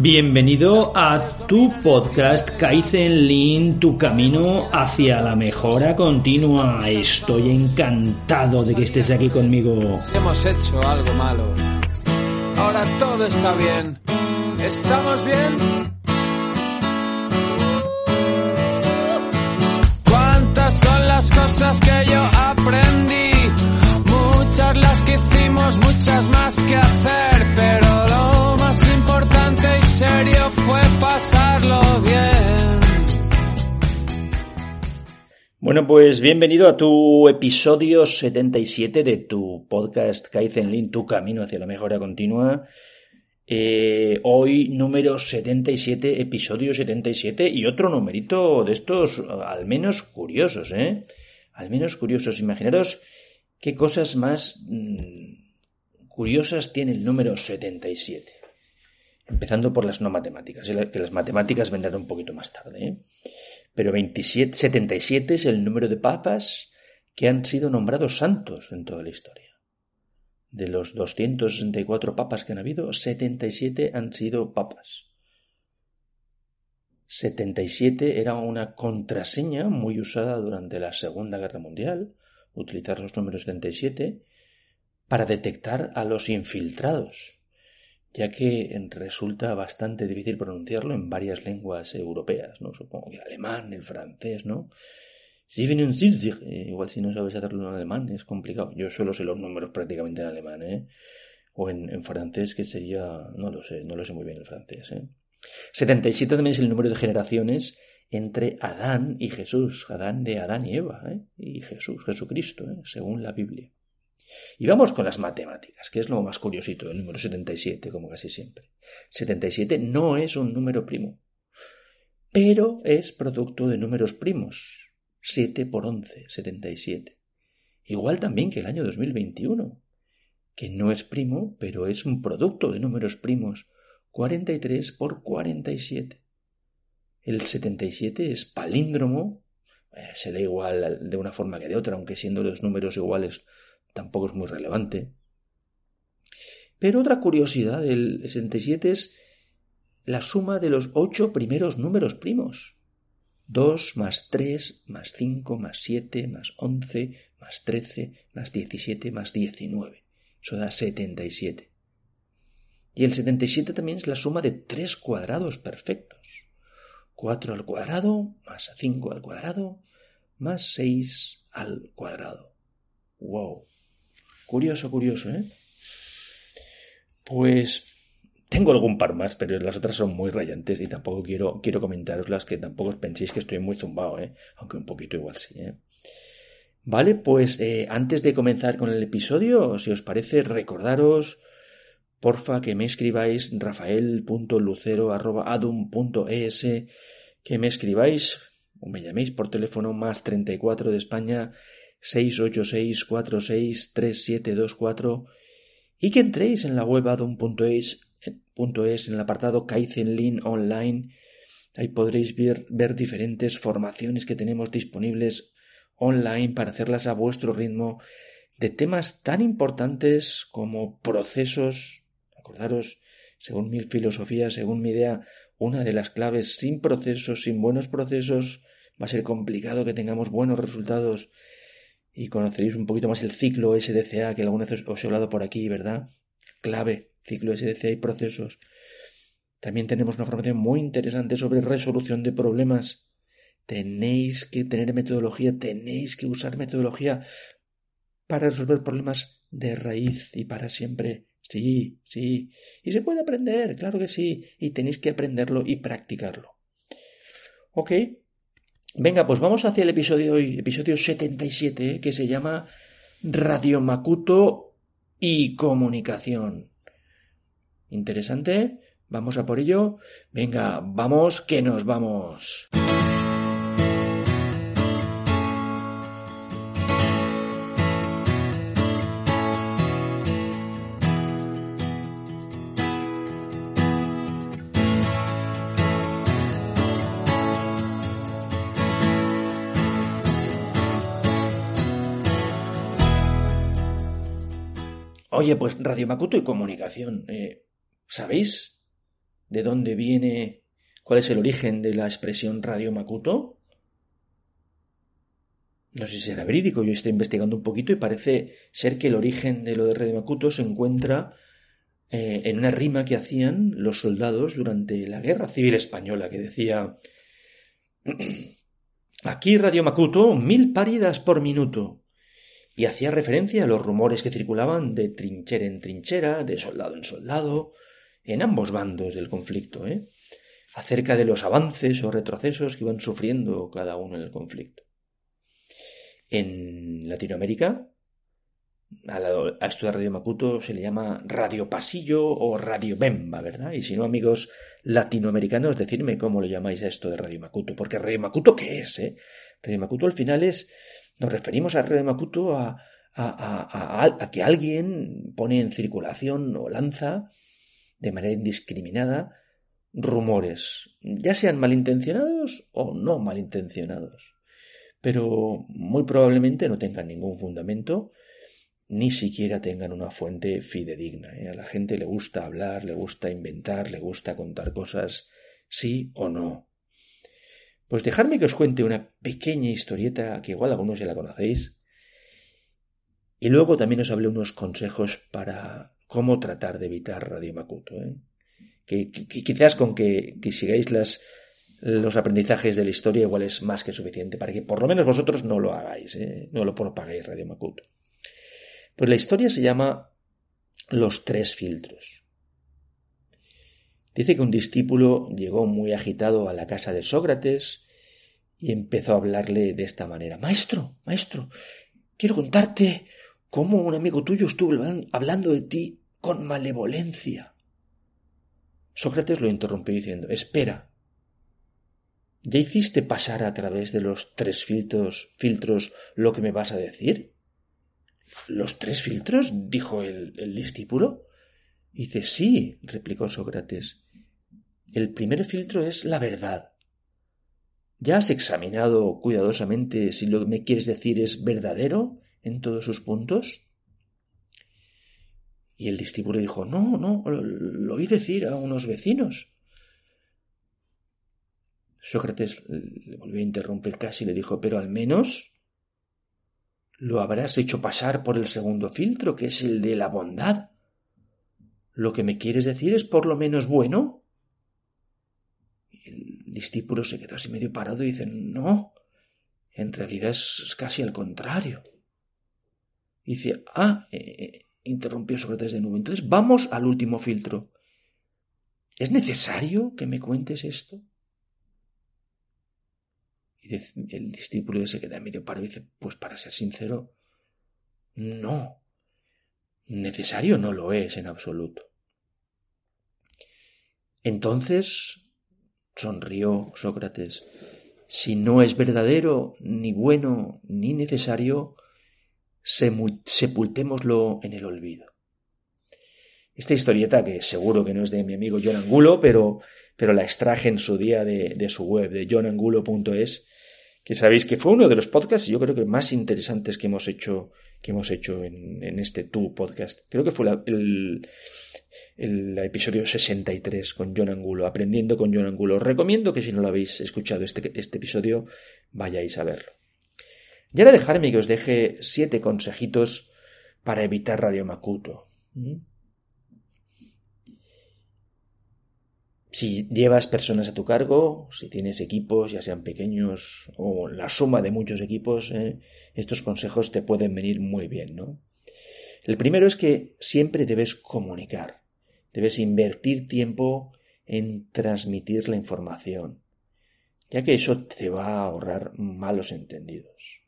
Bienvenido a tu podcast Kaizen Lean, tu camino hacia la mejora continua. Estoy encantado de que estés aquí conmigo. Hemos hecho algo malo. Ahora todo está bien. ¿Estamos bien? ¿Cuántas son las cosas que yo aprendí? Muchas las que hicimos, muchas más Bueno, pues bienvenido a tu episodio 77 de tu podcast Kaizen Lean, tu camino hacia la mejora continua. Eh, hoy número 77, episodio 77 y otro numerito de estos al menos curiosos, ¿eh? Al menos curiosos. Imaginaros qué cosas más mmm, curiosas tiene el número 77. Empezando por las no matemáticas, que las matemáticas vendrán un poquito más tarde. ¿eh? Pero 27, 77 es el número de papas que han sido nombrados santos en toda la historia. De los 264 papas que han habido, 77 han sido papas. 77 era una contraseña muy usada durante la Segunda Guerra Mundial, utilizar los números 77, para detectar a los infiltrados, ya que resulta bastante difícil pronunciarlo en varias lenguas europeas, ¿no? Supongo que el alemán, el francés, ¿no? Igual si no sabes hacerlo en alemán es complicado. Yo solo sé los números prácticamente en alemán, ¿eh? O en, en francés, que sería... No lo sé, no lo sé muy bien el francés, ¿eh? 77 también es el número de generaciones entre Adán y Jesús, Adán de Adán y Eva, ¿eh? y Jesús, Jesucristo, ¿eh? según la Biblia. Y vamos con las matemáticas, que es lo más curiosito del número 77, como casi siempre. 77 no es un número primo, pero es producto de números primos. 7 por 11, 77. Igual también que el año 2021, que no es primo, pero es un producto de números primos. 43 por 47. El 77 es palíndromo, eh, se lee igual de una forma que de otra, aunque siendo los números iguales tampoco es muy relevante. Pero otra curiosidad del 67 es la suma de los ocho primeros números primos. 2 más 3 más 5 más 7 más 11 más 13 más 17 más 19. Eso da 77. Y el 77 también es la suma de tres cuadrados perfectos. 4 al cuadrado más 5 al cuadrado más 6 al cuadrado. ¡Wow! Curioso, curioso, ¿eh? Pues tengo algún par más, pero las otras son muy rayantes y tampoco quiero, quiero comentaroslas que tampoco os penséis que estoy muy zumbado, ¿eh? Aunque un poquito igual sí, ¿eh? Vale, pues eh, antes de comenzar con el episodio, si os parece, recordaros porfa que me escribáis rafael.lucero.adum.es, que me escribáis o me llaméis por teléfono más 34 de España 686463724 y que entréis en la web adum.es en el apartado Kaizen Lean Online. Ahí podréis ver, ver diferentes formaciones que tenemos disponibles online para hacerlas a vuestro ritmo de temas tan importantes como procesos Acordaros, según mi filosofía, según mi idea, una de las claves sin procesos, sin buenos procesos, va a ser complicado que tengamos buenos resultados y conoceréis un poquito más el ciclo SDCA que alguna vez os he hablado por aquí, ¿verdad? Clave, ciclo SDCA y procesos. También tenemos una formación muy interesante sobre resolución de problemas, Tenéis que tener metodología, tenéis que usar metodología para resolver problemas de raíz y para siempre. Sí, sí. Y se puede aprender, claro que sí. Y tenéis que aprenderlo y practicarlo. Ok. Venga, pues vamos hacia el episodio de hoy, episodio 77, que se llama Radio Makuto y comunicación. ¿Interesante? Vamos a por ello. Venga, vamos, que nos vamos. Oye, pues Radio Makuto y comunicación. Eh, ¿Sabéis de dónde viene, cuál es el origen de la expresión Radio Makuto? No sé si será verídico, yo estoy investigando un poquito y parece ser que el origen de lo de Radio Makuto se encuentra eh, en una rima que hacían los soldados durante la Guerra Civil Española, que decía Aquí Radio Makuto, mil paridas por minuto y hacía referencia a los rumores que circulaban de trinchera en trinchera, de soldado en soldado, en ambos bandos del conflicto, ¿eh? acerca de los avances o retrocesos que iban sufriendo cada uno en el conflicto. En Latinoamérica, a, esto de Radio Makuto se le llama Radio Pasillo o Radio Bemba, ¿verdad? Y si no, amigos latinoamericanos, decidme cómo lo llamáis a esto de Radio Makuto, porque Radio Makuto, ¿qué es? Eh? Radio Makuto al final es nos referimos a Radio Makuto a, a, que alguien pone en circulación o lanza de manera indiscriminada rumores, ya sean malintencionados o no malintencionados, pero muy probablemente no tengan ningún fundamento ni siquiera tengan una fuente fidedigna. ¿eh? A la gente le gusta hablar, le gusta inventar, le gusta contar cosas, sí o no. Pues dejadme que os cuente una pequeña historieta que igual algunos ya la conocéis. Y luego también os hablé unos consejos para cómo tratar de evitar Radio Makuto. ¿eh? Que, quizás con que, sigáis las, los aprendizajes de la historia igual es más que suficiente para que por lo menos vosotros no lo hagáis, ¿eh? no lo propaguéis Radio Makuto. Pues la historia se llama Los tres filtros. Dice que un discípulo llegó muy agitado a la casa de Sócrates y empezó a hablarle de esta manera. Maestro, maestro, quiero contarte cómo un amigo tuyo estuvo hablando de ti con malevolencia. Sócrates lo interrumpió diciendo Espera. ¿Ya hiciste pasar a través de los tres filtros, filtros lo que me vas a decir? ¿Los tres filtros? dijo el, discípulo. Dice Sí, replicó Sócrates. El primer filtro es la verdad. ¿Ya has examinado cuidadosamente si lo que me quieres decir es verdadero en todos sus puntos? Y el discípulo dijo, no, no, lo oí decir a unos vecinos. Sócrates le volvió a interrumpir casi y le dijo, pero al menos lo habrás hecho pasar por el segundo filtro, que es el de la bondad. ¿Lo que me quieres decir es por lo menos bueno? Discípulo se quedó así medio parado y dice, no, en realidad es casi al contrario. dice, ah, eh, eh, interrumpió Sócrates de nuevo, entonces vamos al último filtro. ¿Es necesario que me cuentes esto? Y el discípulo se queda medio parado y dice, pues para ser sincero, no, necesario no lo es en absoluto. Entonces, sonrió Sócrates, si no es verdadero, ni bueno, ni necesario, sepultémoslo en el olvido. Esta historieta, que seguro que no es de mi amigo John Angulo, pero, pero la extraje en su día de, su web, de johnangulo.es, que sabéis que fue uno de los podcasts, yo creo que más interesantes que hemos hecho, que hemos hecho en, en este Tu podcast. Creo que fue el, el episodio 63 con John Angulo, aprendiendo con John Angulo. Os recomiendo que si no lo habéis escuchado este, este episodio, vayáis a verlo. Y ahora dejarme que os deje siete consejitos para evitar Radio Makuto. ¿Mm? Si llevas personas a tu cargo, si tienes equipos, ya sean pequeños o la suma de muchos equipos, eh, estos consejos te pueden venir muy bien, ¿no? El primero es que siempre debes comunicar, debes invertir tiempo en transmitir la información, ya que eso te va a ahorrar malos entendidos.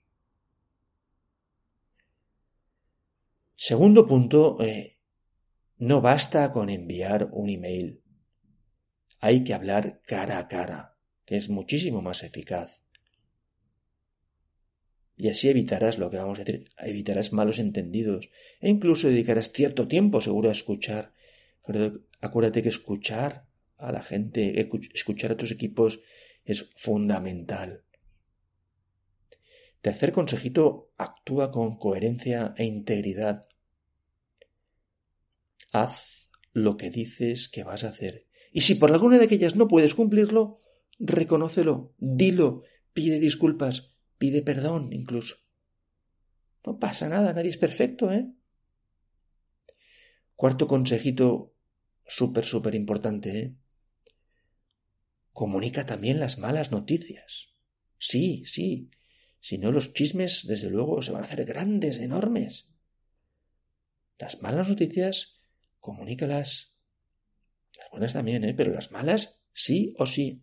Segundo punto, eh, no basta con enviar un email hay que hablar cara a cara, que es muchísimo más eficaz. Y así evitarás lo que vamos a decir, evitarás malos entendidos e incluso dedicarás cierto tiempo seguro a escuchar. Acuérdate que escuchar a la gente, escuchar a tus equipos es fundamental. Tercer consejito, actúa con coherencia e integridad. Haz lo que dices que vas a hacer y si por alguna de aquellas no puedes cumplirlo, reconócelo, dilo, pide disculpas, pide perdón incluso. No pasa nada, nadie es perfecto, ¿eh? Cuarto consejito súper, súper importante, ¿eh? Comunica también las malas noticias. Sí, sí. Si no, los chismes, desde luego, se van a hacer grandes, enormes. Las malas noticias, comunícalas las buenas también, ¿eh? Pero las malas, sí o sí.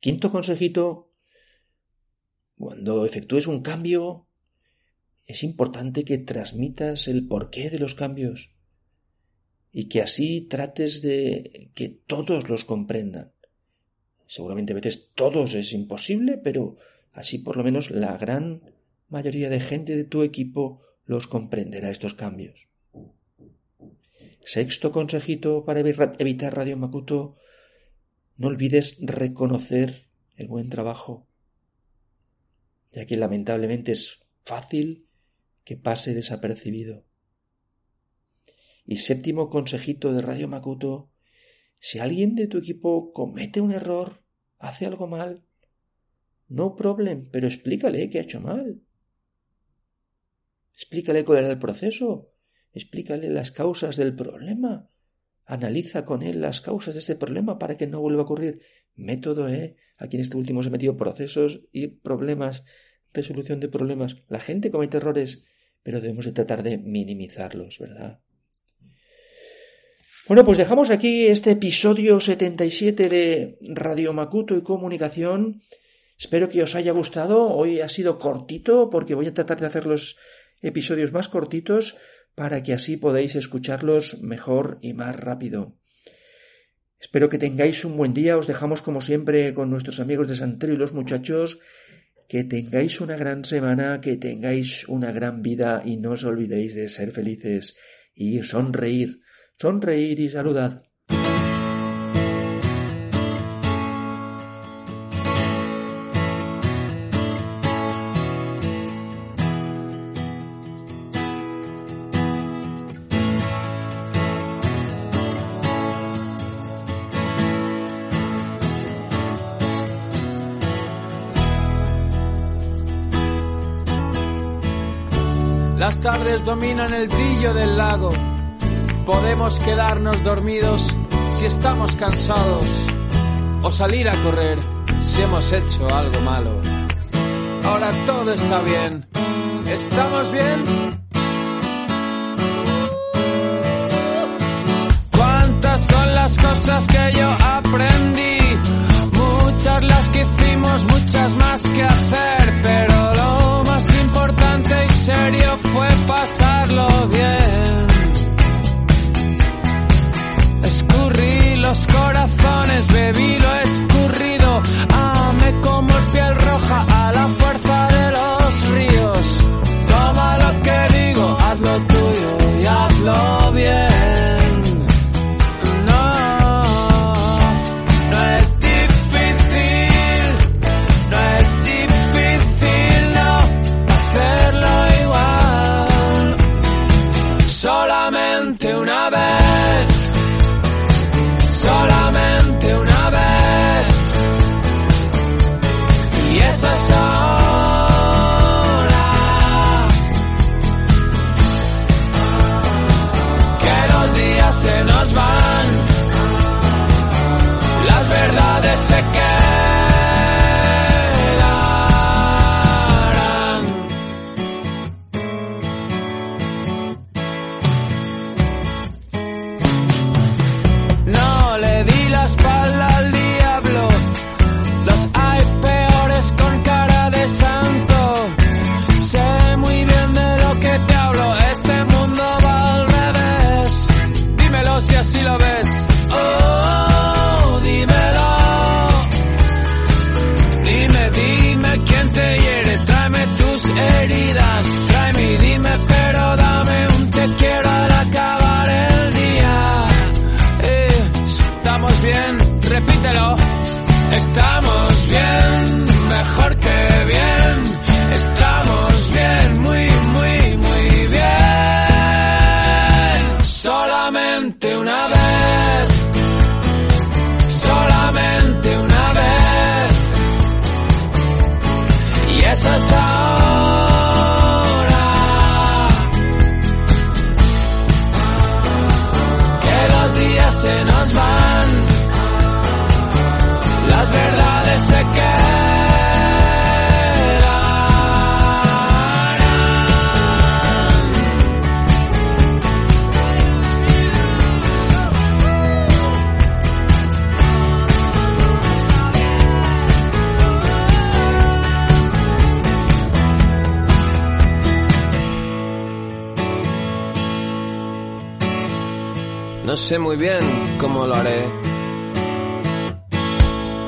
Quinto consejito, cuando efectúes un cambio, es importante que transmitas el porqué de los cambios y que así trates de que todos los comprendan. Seguramente a veces todos es imposible, pero así por lo menos la gran mayoría de gente de tu equipo los comprenderá estos cambios. Sexto consejito para evitar Radio Makuto, no olvides reconocer el buen trabajo, ya que lamentablemente es fácil que pase desapercibido. Y séptimo consejito de Radio Makuto, si alguien de tu equipo comete un error, hace algo mal, no problem, pero explícale que ha hecho mal. Explícale cuál era el proceso, explícale las causas del problema, analiza con él las causas de ese problema para que no vuelva a ocurrir. Método, ¿eh? Aquí en este último se metido procesos y problemas, resolución de problemas. La gente comete errores, pero debemos de tratar de minimizarlos, ¿verdad? Bueno, pues dejamos aquí este episodio 77 de Radio Macuto y Comunicación. Espero que os haya gustado. Hoy ha sido cortito porque voy a tratar de hacer los episodios más cortitos para que así podáis escucharlos mejor y más rápido. Espero que tengáis un buen día. Os dejamos como siempre con nuestros amigos de Santero y los muchachos. Que tengáis una gran semana, que tengáis una gran vida y no os olvidéis de ser felices y sonreír. Sonreír y saludad. Las tardes dominan el brillo del lago. Podemos quedarnos dormidos si estamos cansados o salir a correr si hemos hecho algo malo. Ahora todo está bien. ¿Estamos bien? ¿Cuántas son las cosas que yo aprendí? Muchas las que hicimos, muchas más No sé muy bien cómo lo haré.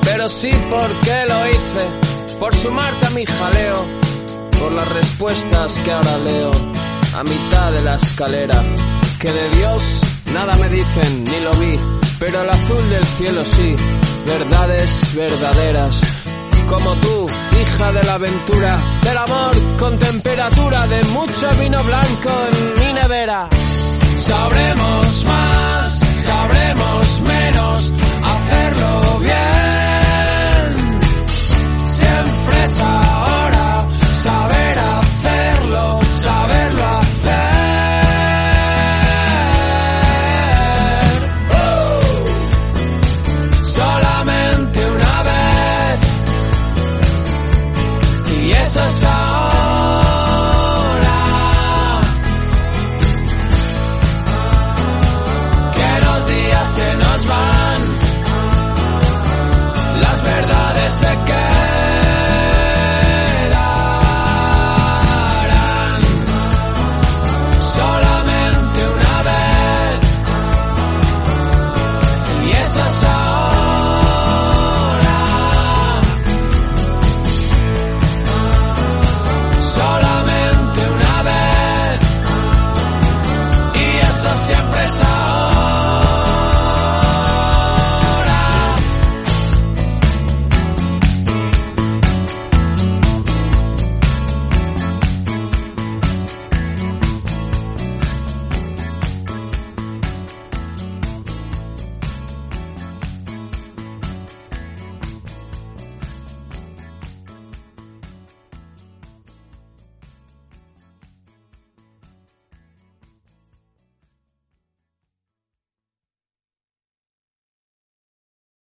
Pero sí porque lo hice. Por sumarte a mi jaleo. Por las respuestas que ahora leo. A mitad de la escalera. Que de Dios nada me dicen, ni lo vi. Pero el azul del cielo sí. Verdades verdaderas. Como tú, hija de la aventura. Del amor con temperatura. De mucho vino blanco en mi nevera. Sabremos más, sabremos menos, hacerlo bien. Siempre es ahora, saber hacerlo, saberlo hacer. ¡Uh! Solamente una vez. Y eso es ahora.